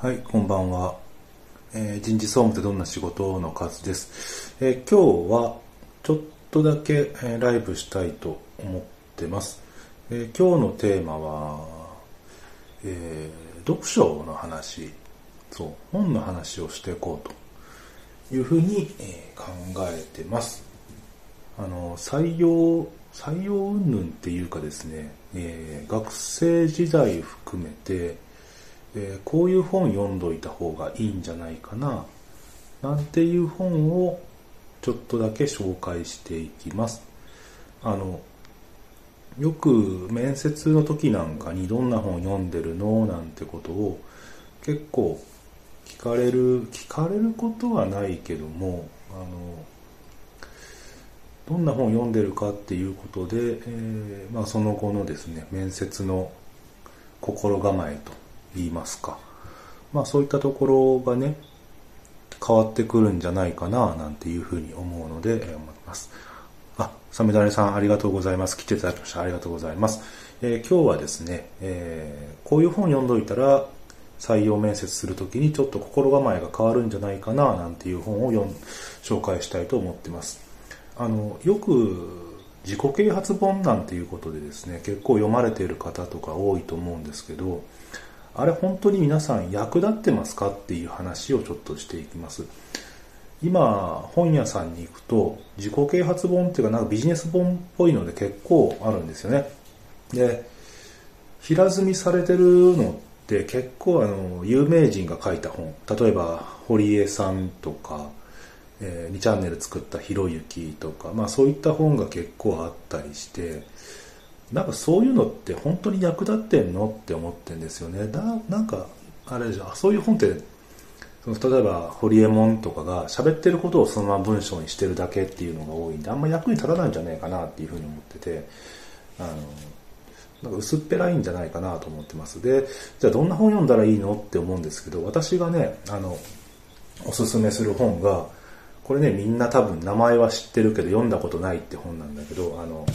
はい、こんばんは。えー、人事総務ってどんな仕事の数です？えー、今日はちょっとだけ、えー、ライブしたいと思ってます。え今日のテーマは、え読書の話、そう、本の話をしていこうというふうに、え考えてます。あの、採用、採用云々っていうかですね、え学生時代含めて、えー、こういう本読んどいた方がいいんじゃないかな、なんていう本をちょっとだけ紹介していきます。あの、よく面接の時なんかにどんな本読んでるの？なんてことを結構聞かれる、聞かれることはないけども、あの、どんな本読んでるかっていうことで、えー、まあ、その後のですね、面接の心構えと言いますか。まあそういったところがね、変わってくるんじゃないかな、なんていうふうに思うので、え思います。あ、サメダレさんありがとうございます。来ていただきました。ありがとうございます。えー、今日はですね、えー、こういう本読んどいたら、採用面接するときにちょっと心構えが変わるんじゃないかな、なんていう本を読ん紹介したいと思ってます。あの、よく自己啓発本なんていうことでですね、結構読まれている方とか多いと思うんですけど、あれ本当に皆さん役立ってますかっていう話をちょっとしていきます。今、本屋さんに行くと、自己啓発本っていうかなんかビジネス本っぽいので結構あるんですよね。で、平積みされてるのって結構あの、有名人が書いた本。例えば、堀江さんとか、えー、2チャンネル作ったひろゆきとか、まあそういった本が結構あったりして、なんかそういうのって本当に役立ってんのって思ってんですよね。だなんか、あれじゃそういう本って、その例えば、ホリエモンとかが喋ってることをそのまま文章にしてるだけっていうのが多いんで、あんま役に立たないんじゃないかなっていうふうに思ってて、あの、なんか薄っぺらいんじゃないかなと思ってます。で、じゃあどんな本読んだらいいのって思うんですけど、私がね、あの、おすすめする本が、これね、みんな多分名前は知ってるけど読んだことないって本なんだけど、あの、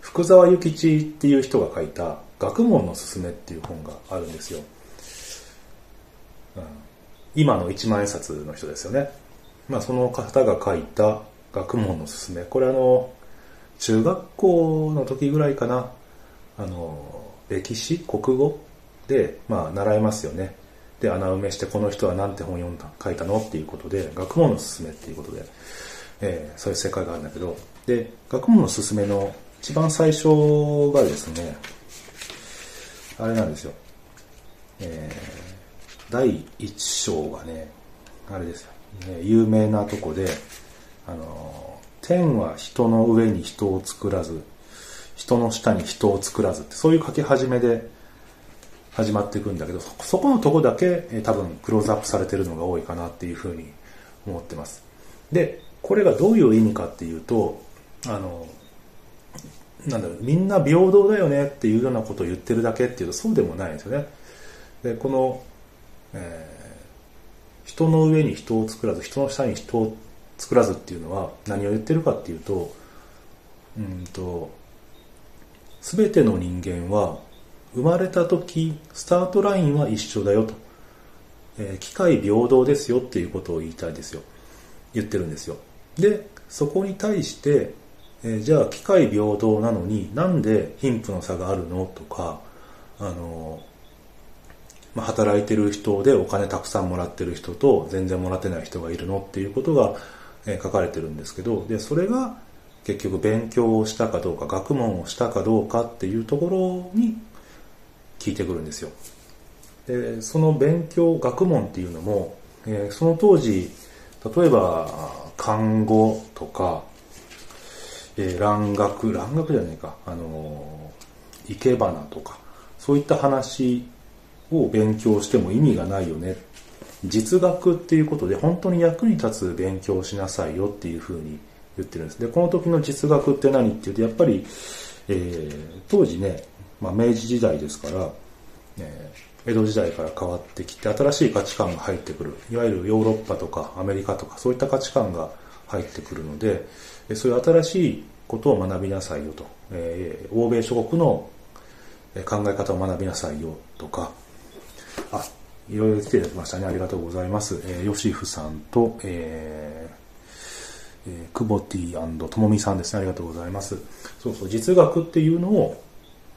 福沢諭吉っていう人が書いた「学問のすすめ」っていう本があるんですよ、うん、今の一万円札の人ですよね、まあ、その方が書いた「学問のすすめ」これあの中学校の時ぐらいかな。あの歴史国語で、まあ、習いますよね。で穴埋めしてこの人は何て本読んだ書いたのっていうことで学問のすすめっていうことで、えー、そういう世界があるんだけど。で学問のすすめの一番最初がですね、あれなんですよ。えー、第一章がね、あれですよ。ね、有名なとこで、あの、天は人の上に人を作らず、人の下に人を作らずって、そういう書き始めで始まっていくんだけど、そこのとこだけ、えー、多分クローズアップされてるのが多いかなっていうふうに思ってます。で、これがどういう意味かっていうと、あの、なんだろ、みんな平等だよねっていうようなことを言ってるだけっていうとそうでもないんですよね。で、この、えー、人の上に人を作らず、人の下に人を作らずっていうのは何を言ってるかっていうと、うんと、すべての人間は生まれた時、スタートラインは一緒だよと。えー、機械平等ですよっていうことを言いたいですよ。言ってるんですよ。で、そこに対して、えー、じゃあ機械平等なのになんで貧富の差があるの？とか、あの、まあ、働いてる人でお金たくさんもらってる人と全然もらってない人がいるのっていうことが、えー、書かれてるんですけど、で、それが結局勉強をしたかどうか、学問をしたかどうかっていうところに聞いてくるんですよ。で、その勉強、学問っていうのも、えー、その当時、例えば、看護とか、えー、蘭学、蘭学じゃないか、あのー、生け花とか、そういった話を勉強しても意味がないよね。実学っていうことで本当に役に立つ勉強をしなさいよっていうふうに言ってるんです。で、この時の実学って何っていうと、やっぱり、えー、当時ね、まあ、明治時代ですから、えー、江戸時代から変わってきて新しい価値観が入ってくる。いわゆるヨーロッパとかアメリカとかそういった価値観が入ってくるので、そういう新しいことを学びなさいよと、えー、欧米諸国の考え方を学びなさいよとか、あ、いろいろ来ていただきましたね。ありがとうございます。えー、ヨシフさんと、えー、えー、クボティともみさんですね。ありがとうございます。そうそう、実学っていうのを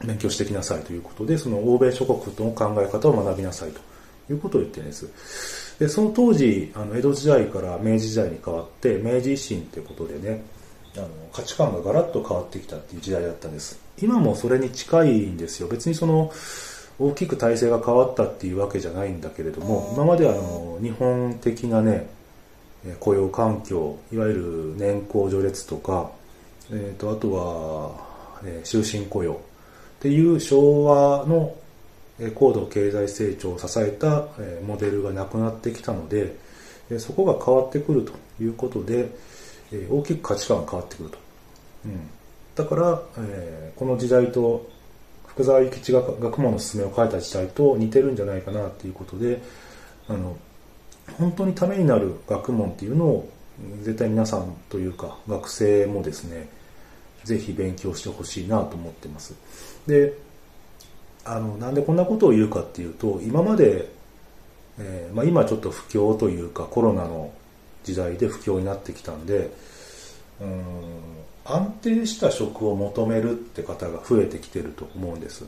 勉強してきなさいということで、その欧米諸国との考え方を学びなさいということを言ってるんです。で、その当時、あの江戸時代から明治時代に変わって、明治維新ってことでね、あの価値観がガラッと変わってきたっていう時代だったんです。今もそれに近いんですよ。別にその、大きく体制が変わったっていうわけじゃないんだけれども、今まであの、日本的なね、雇用環境、いわゆる年功序列とか、えっ、ー、と、あとは、えー、終身雇用っていう昭和の高度経済成長を支えたモデルがなくなってきたので、そこが変わってくるということで、大きく価値観が変わってくると。うん、だから、えー、この時代と福沢諭吉が学問の勧めを書いた時代と似てるんじゃないかなっていうことであの本当にためになる学問っていうのを絶対皆さんというか学生もですねぜひ勉強してほしいなと思ってますであのなんでこんなことを言うかっていうと今まで、えーまあ、今ちょっと不況というかコロナの時代で不況になってきたんでうん安定した職を求めるって方が増えてきてると思うんです。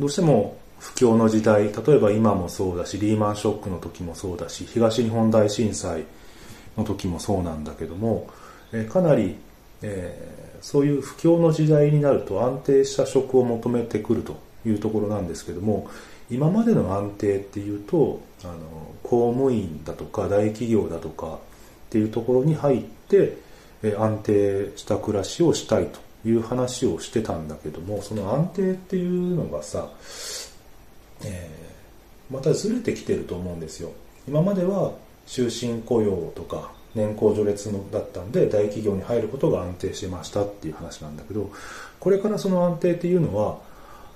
どうしても不況の時代、例えば今もそうだし、リーマンショックの時もそうだし、東日本大震災の時もそうなんだけども、えかなり、えー、そういう不況の時代になると安定した職を求めてくるというところなんですけども、今までの安定っていうと、あの、公務員だとか大企業だとかっていうところに入って、え安定した暮らしをしたいという話をしてたんだけどもその安定っていうのがさ、えー、またずれてきてると思うんですよ。今までは終身雇用とか年功序列のだったんで大企業に入ることが安定してましたっていう話なんだけどこれからその安定っていうのは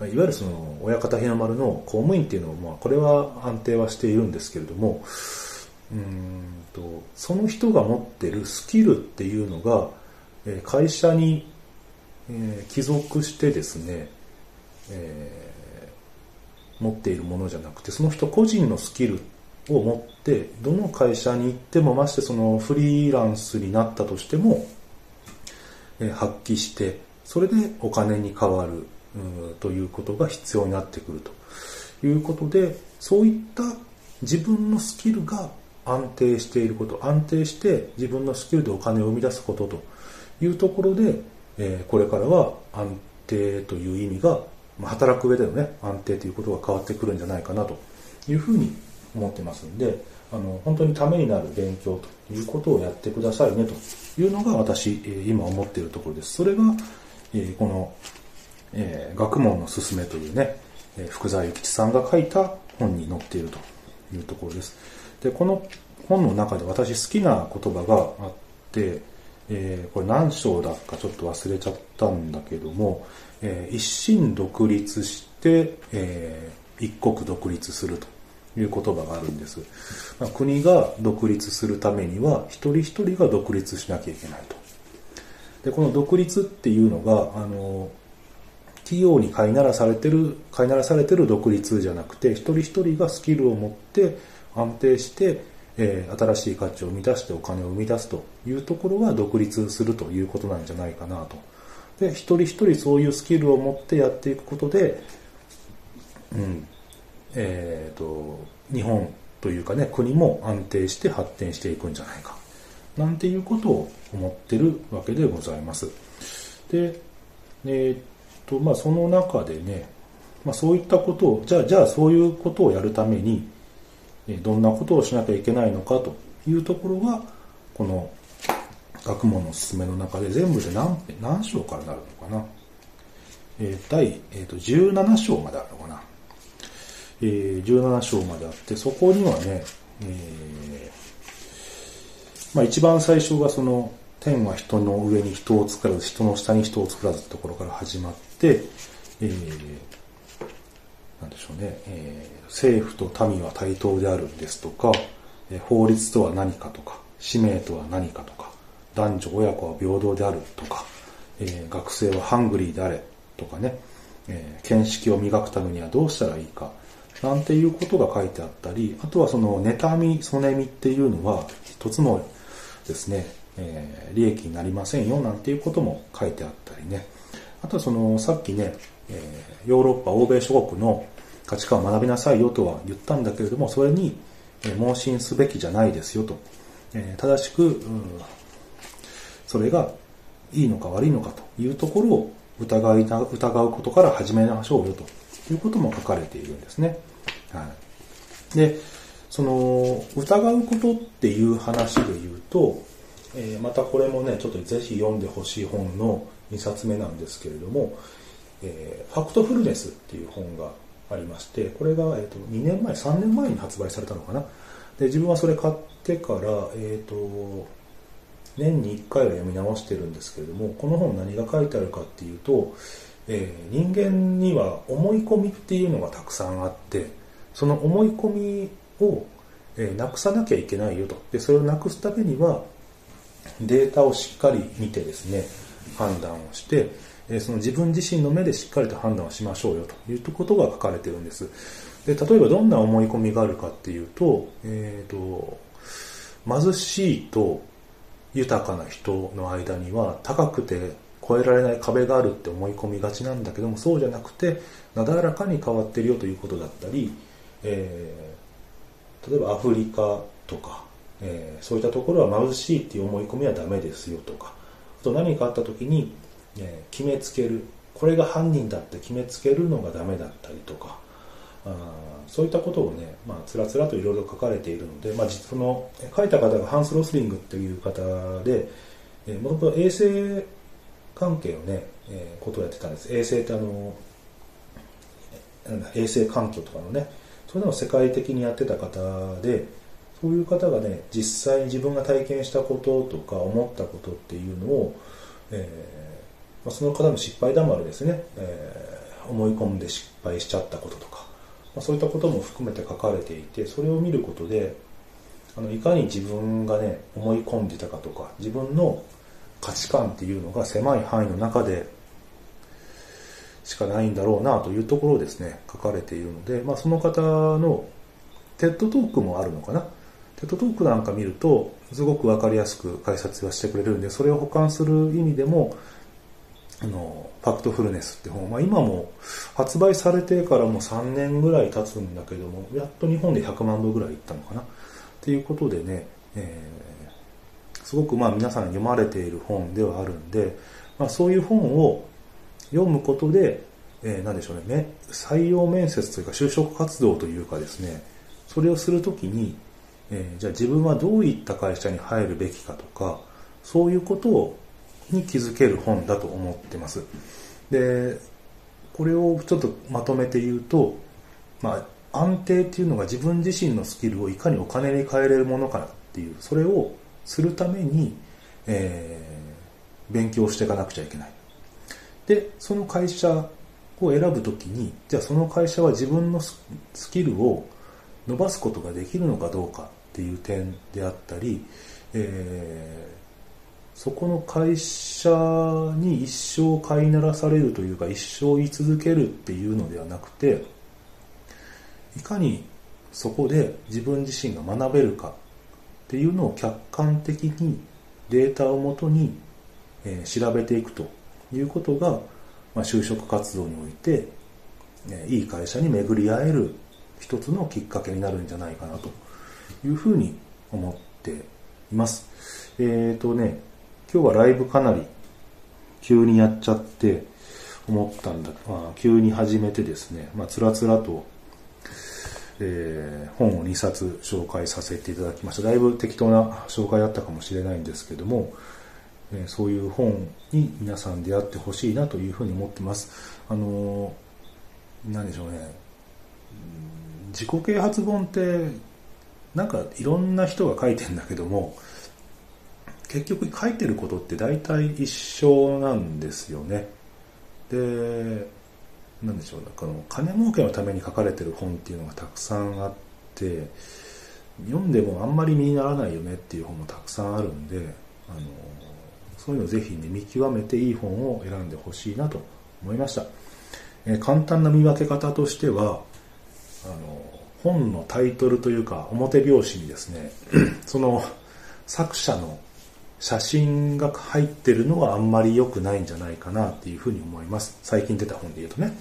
いわゆるその親方日の丸の公務員っていうのも、まあ、これは安定はしているんですけれどもうんとその人が持ってるスキルっていうのが、え会社に、え帰属してですね、えー、持っているものじゃなくてその人個人のスキルを持ってどの会社に行ってもましてそのフリーランスになったとしても、え発揮してそれでお金に変わるということが必要になってくるということでそういった自分のスキルが安定していること、安定して自分のスキルでお金を生み出すことというところで、えー、これからは安定という意味が、まあ、働く上でのね、安定ということが変わってくるんじゃないかなというふうに思ってますんで、あの、本当にためになる勉強ということをやってくださいねというのが私、えー、今思っているところです。それが、えー、この、え、学問のすすめというね、え、福沢諭吉さんが書いた本に載っているというところです。でこの本の中で私好きな言葉があって、えー、これ何章だかちょっと忘れちゃったんだけども、えー、一心独立して、えー、一国独立するという言葉があるんです。まあ、国が独立するためには一人一人が独立しなきゃいけないと。で、この独立っていうのが、あの、企業に飼いならされてる、飼いならされてる独立じゃなくて、一人一人がスキルを持って、安定して、えー、新しい価値を生み出してお金を生み出すというところが独立するということなんじゃないかなと。で、一人一人そういうスキルを持ってやっていくことで、うん、えっ、ー、と、日本というかね、国も安定して発展していくんじゃないか。なんていうことを思ってるわけでございます。で、えっ、と、まあその中でね、まあそういったことを、じゃあ、じゃあそういうことをやるために、どんなことをしなきゃいけないのかというところが、この学問の勧めの中で全部で何何章からなるのかな。えー、第、えーと、17章まであるのかな。えー、17章まであって、そこにはね、えー、まあ一番最初がその、天は人の上に人を作らず、人の下に人を作らずってところから始まって、えー、なんでしょうね、えー、政府と民は対等であるんですとか、え、法律とは何かとか、使命とは何かとか、男女親子は平等であるとか、えー、学生はハングリーであれとかね、えー、見識を磨くためにはどうしたらいいか、なんていうことが書いてあったり、あとはその妬み、そねみっていうのは一つもですね、えー、利益になりませんよなんていうことも書いてあったりね。あとはその、さっきね、えー、ヨーロッパ、欧米諸国の価値観を学びなさいよとは言ったんだけれども、それに、えー、盲信すべきじゃないですよと。えー、正しく、うん、それがいいのか悪いのかというところを疑い疑うことから始めましょうよということも書かれているんですね。はい。で、その、疑うことっていう話で言うと、えー、またこれもね、ちょっとぜひ読んでほしい本の2冊目なんですけれども、えー、ファクトフルネスっていう本がありまして、これが、えーと、2年前、3年前に発売されたのかな。で、自分はそれ買ってから、えっ、ー、と、年に1回は読み直してるんですけれども、この本何が書いてあるかっていうと、えー、人間には思い込みっていうのがたくさんあって、その思い込みを、えー、なくさなきゃいけないよと。で、それをなくすためには、データをしっかり見てですね、判断をして、えその自分自身の目でしっかりと判断をしましょうよということが書かれてるんです。で例えばどんな思い込みがあるかっていうと、え、ー、と、貧しいと豊かな人の間には高くて越えられない壁があるって思い込みがちなんだけども、そうじゃなくて、なだらかに変わってるよということだったり、えー、例えばアフリカとか、えー、そういったところは貧しいっていう思い込みはダメですよとか、と何かあった時に、え、決めつける、これが犯人だって決めつけるのがダメだったりとか、あそういったことをね、まあ、つらつらといろいろ書かれているので、まあ、その書いた方がハンス・ロスリングっていう方で、もともと衛生関係のね、えー、ことをやってたんです。衛生ってあの、衛生環境とかのね、そういうのを世界的にやってた方で、そういう方がね、実際に自分が体験したこととか思ったことっていうのを、えー、まあ、その方の失敗談もあるですね、えー、思い込んで失敗しちゃったこととか、まあ、そういったことも含めて書かれていて、それを見ることで、あのいかに自分がね、思い込んでたかとか、自分の価値観っていうのが狭い範囲の中でしかないんだろうなというところをですね、書かれているので、まあ、その方のTED Talk もあるのかな。 TED Talk なんか見ると、すごくわかりやすく解説はしてくれるんで、それを補完する意味でも、あの、 Factfulness って本、まあ今も発売されてからもう3年ぐらい経つんだけども、やっと日本で100万部ぐらいいったのかな。っていうことでね、えー、すごくまあ皆さん読まれている本ではあるんで、まあそういう本を読むことで、えー、何でしょうね、採用面接というか就職活動というかですね、それをするときに、えー、じゃあ自分はどういった会社に入るべきかとか、そういうことをに気づける本だと思ってます。で、これをちょっとまとめて言うと、まあ、安定っていうのが自分自身のスキルをいかにお金に変えれるものかなっていう、それをするために、えー、勉強していかなくちゃいけない。で、その会社を選ぶときに、じゃあその会社は自分のスキルを伸ばすことができるのかどうかっていう点であったり、えー、そこの会社に一生飼いならされるというか一生居続けるっていうのではなくていかにそこで自分自身が学べるかっていうのを客観的にデータをもとに、え、調べていくということが、ま、就職活動において、え、いい会社に巡り合える一つのきっかけになるんじゃないかなと。いうふうに思っています。えっ、ー、とね、今日はライブかなり急にやっちゃって思ったんだ、まあ、急に始めてですね、まあ、つらつらと、えー、本を2冊紹介させていただきました。だいぶ適当な紹介だったかもしれないんですけども、えー、そういう本に皆さん出会ってほしいなというふうに思ってます。あのー、なんでしょうね。自己啓発本ってなんかいろんな人が書いてんだけども結局書いてることって大体一緒なんですよね。でなんでしょうこの金儲けのために書かれてる本っていうのがたくさんあって読んでもあんまり身にならないよねっていう本もたくさんあるんであのそういうのをぜひね見極めていい本を選んでほしいなと思いました、え、簡単な見分け方としてはあの本のタイトルというか表表紙にですね その作者の写真が入ってるのはあんまり良くないんじゃないかなっていうふうに思います。最近出た本で言うとね、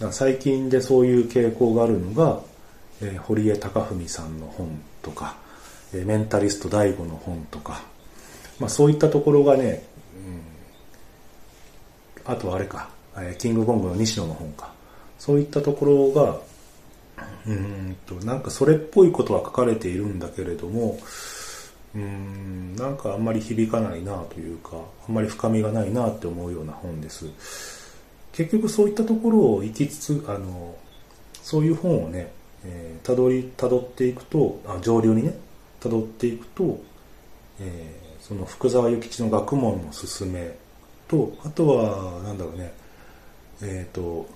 うん、最近でそういう傾向があるのが、えー、堀江貴文さんの本とか、えー、メンタリスト DAIGO の本とか、まあ、そういったところがね、うん、あとあれか、えー、キングコングの西野の本か。そういったところがうんとなんかそれっぽいことは書かれているんだけれどもうんなんかあんまり響かないなというかあんまり深みがないなって思うような本です。結局そういったところを行きつつあのそういう本をねえー、たどりたどっていくとあ上流にねたどっていくと、えー、その福沢諭吉の学問のすすめとあとはなんだろうねえっ、ー、と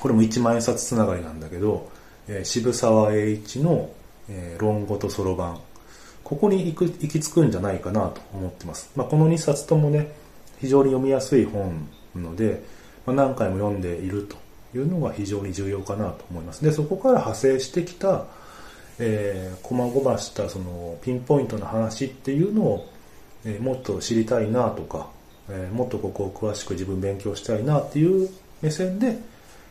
これも一万円札つながりなんだけど、えー、渋沢栄一の、えー、論語とそろばんここに行く行き着くんじゃないかなと思ってます。まあ、この2冊ともね、非常に読みやすい本なので、まあ、何回も読んでいるというのが非常に重要かなと思います。で、そこから派生してきた、えー、細々したそのピンポイントな話っていうのを、えー、もっと知りたいなとか、えー、もっとここを詳しく自分勉強したいなっていう目線で、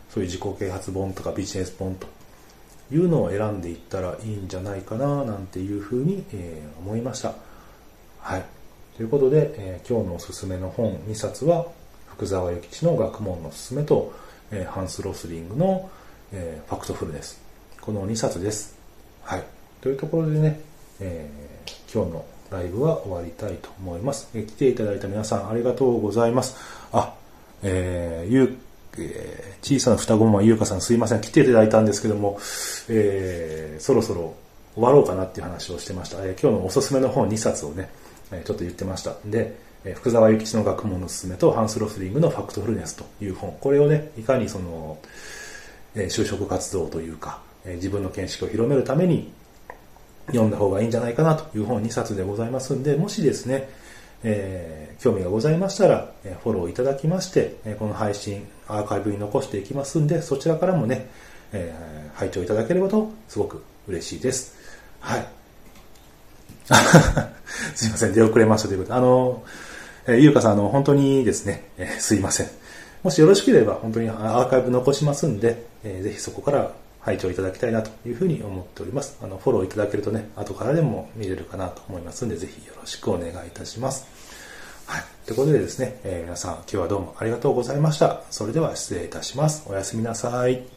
そういう自己啓発本とかビジネス本というのを選んでいったらいいんじゃないかななんていうふうに、えー、思いました。はい。ということで、えー、今日のおすすめの本2冊は、福沢諭吉の学問のすすめと、えー、ハンス・ロスリングの、えー、 Factfulness です。この2冊です。はい。というところでね、えー、今日のライブは終わりたいと思います。えー、来ていただいた皆さんありがとうございます。あ、えー、ゆうえー、小さな双子マン優香さんすいません、来ていただいたんですけども、えー、そろそろ終わろうかなっていう話をしてました。えー、今日のおすすめの本2冊をね、えちょっと言ってました。で、え福沢諭吉の学問のすすめとハンス・ロスリングのファクトフルネスという本。これをね、いかにその、え就職活動というか、え自分の見識を広めるために読んだ方がいいんじゃないかなという本2冊でございますんで、もしですね、えー、興味がございましたら、えフォローいただきまして、えこの配信、アーカイブに残していきますんで、そちらからもね、えー、拝聴いただければと、すごく嬉しいです。はい。すいません、出遅れましたということで、あの、えー、ゆうかさん、あの、本当にですね、え、すいません。もしよろしければ、本当にアーカイブ残しますんで、えー、ぜひそこから拝聴いただきたいなというふうに思っております。あの、フォローいただけるとね、後からでも見れるかなと思いますんで、ぜひよろしくお願いいたします。はい。ということでですね、えー、皆さん今日はどうもありがとうございました。それでは失礼いたします。おやすみなさい。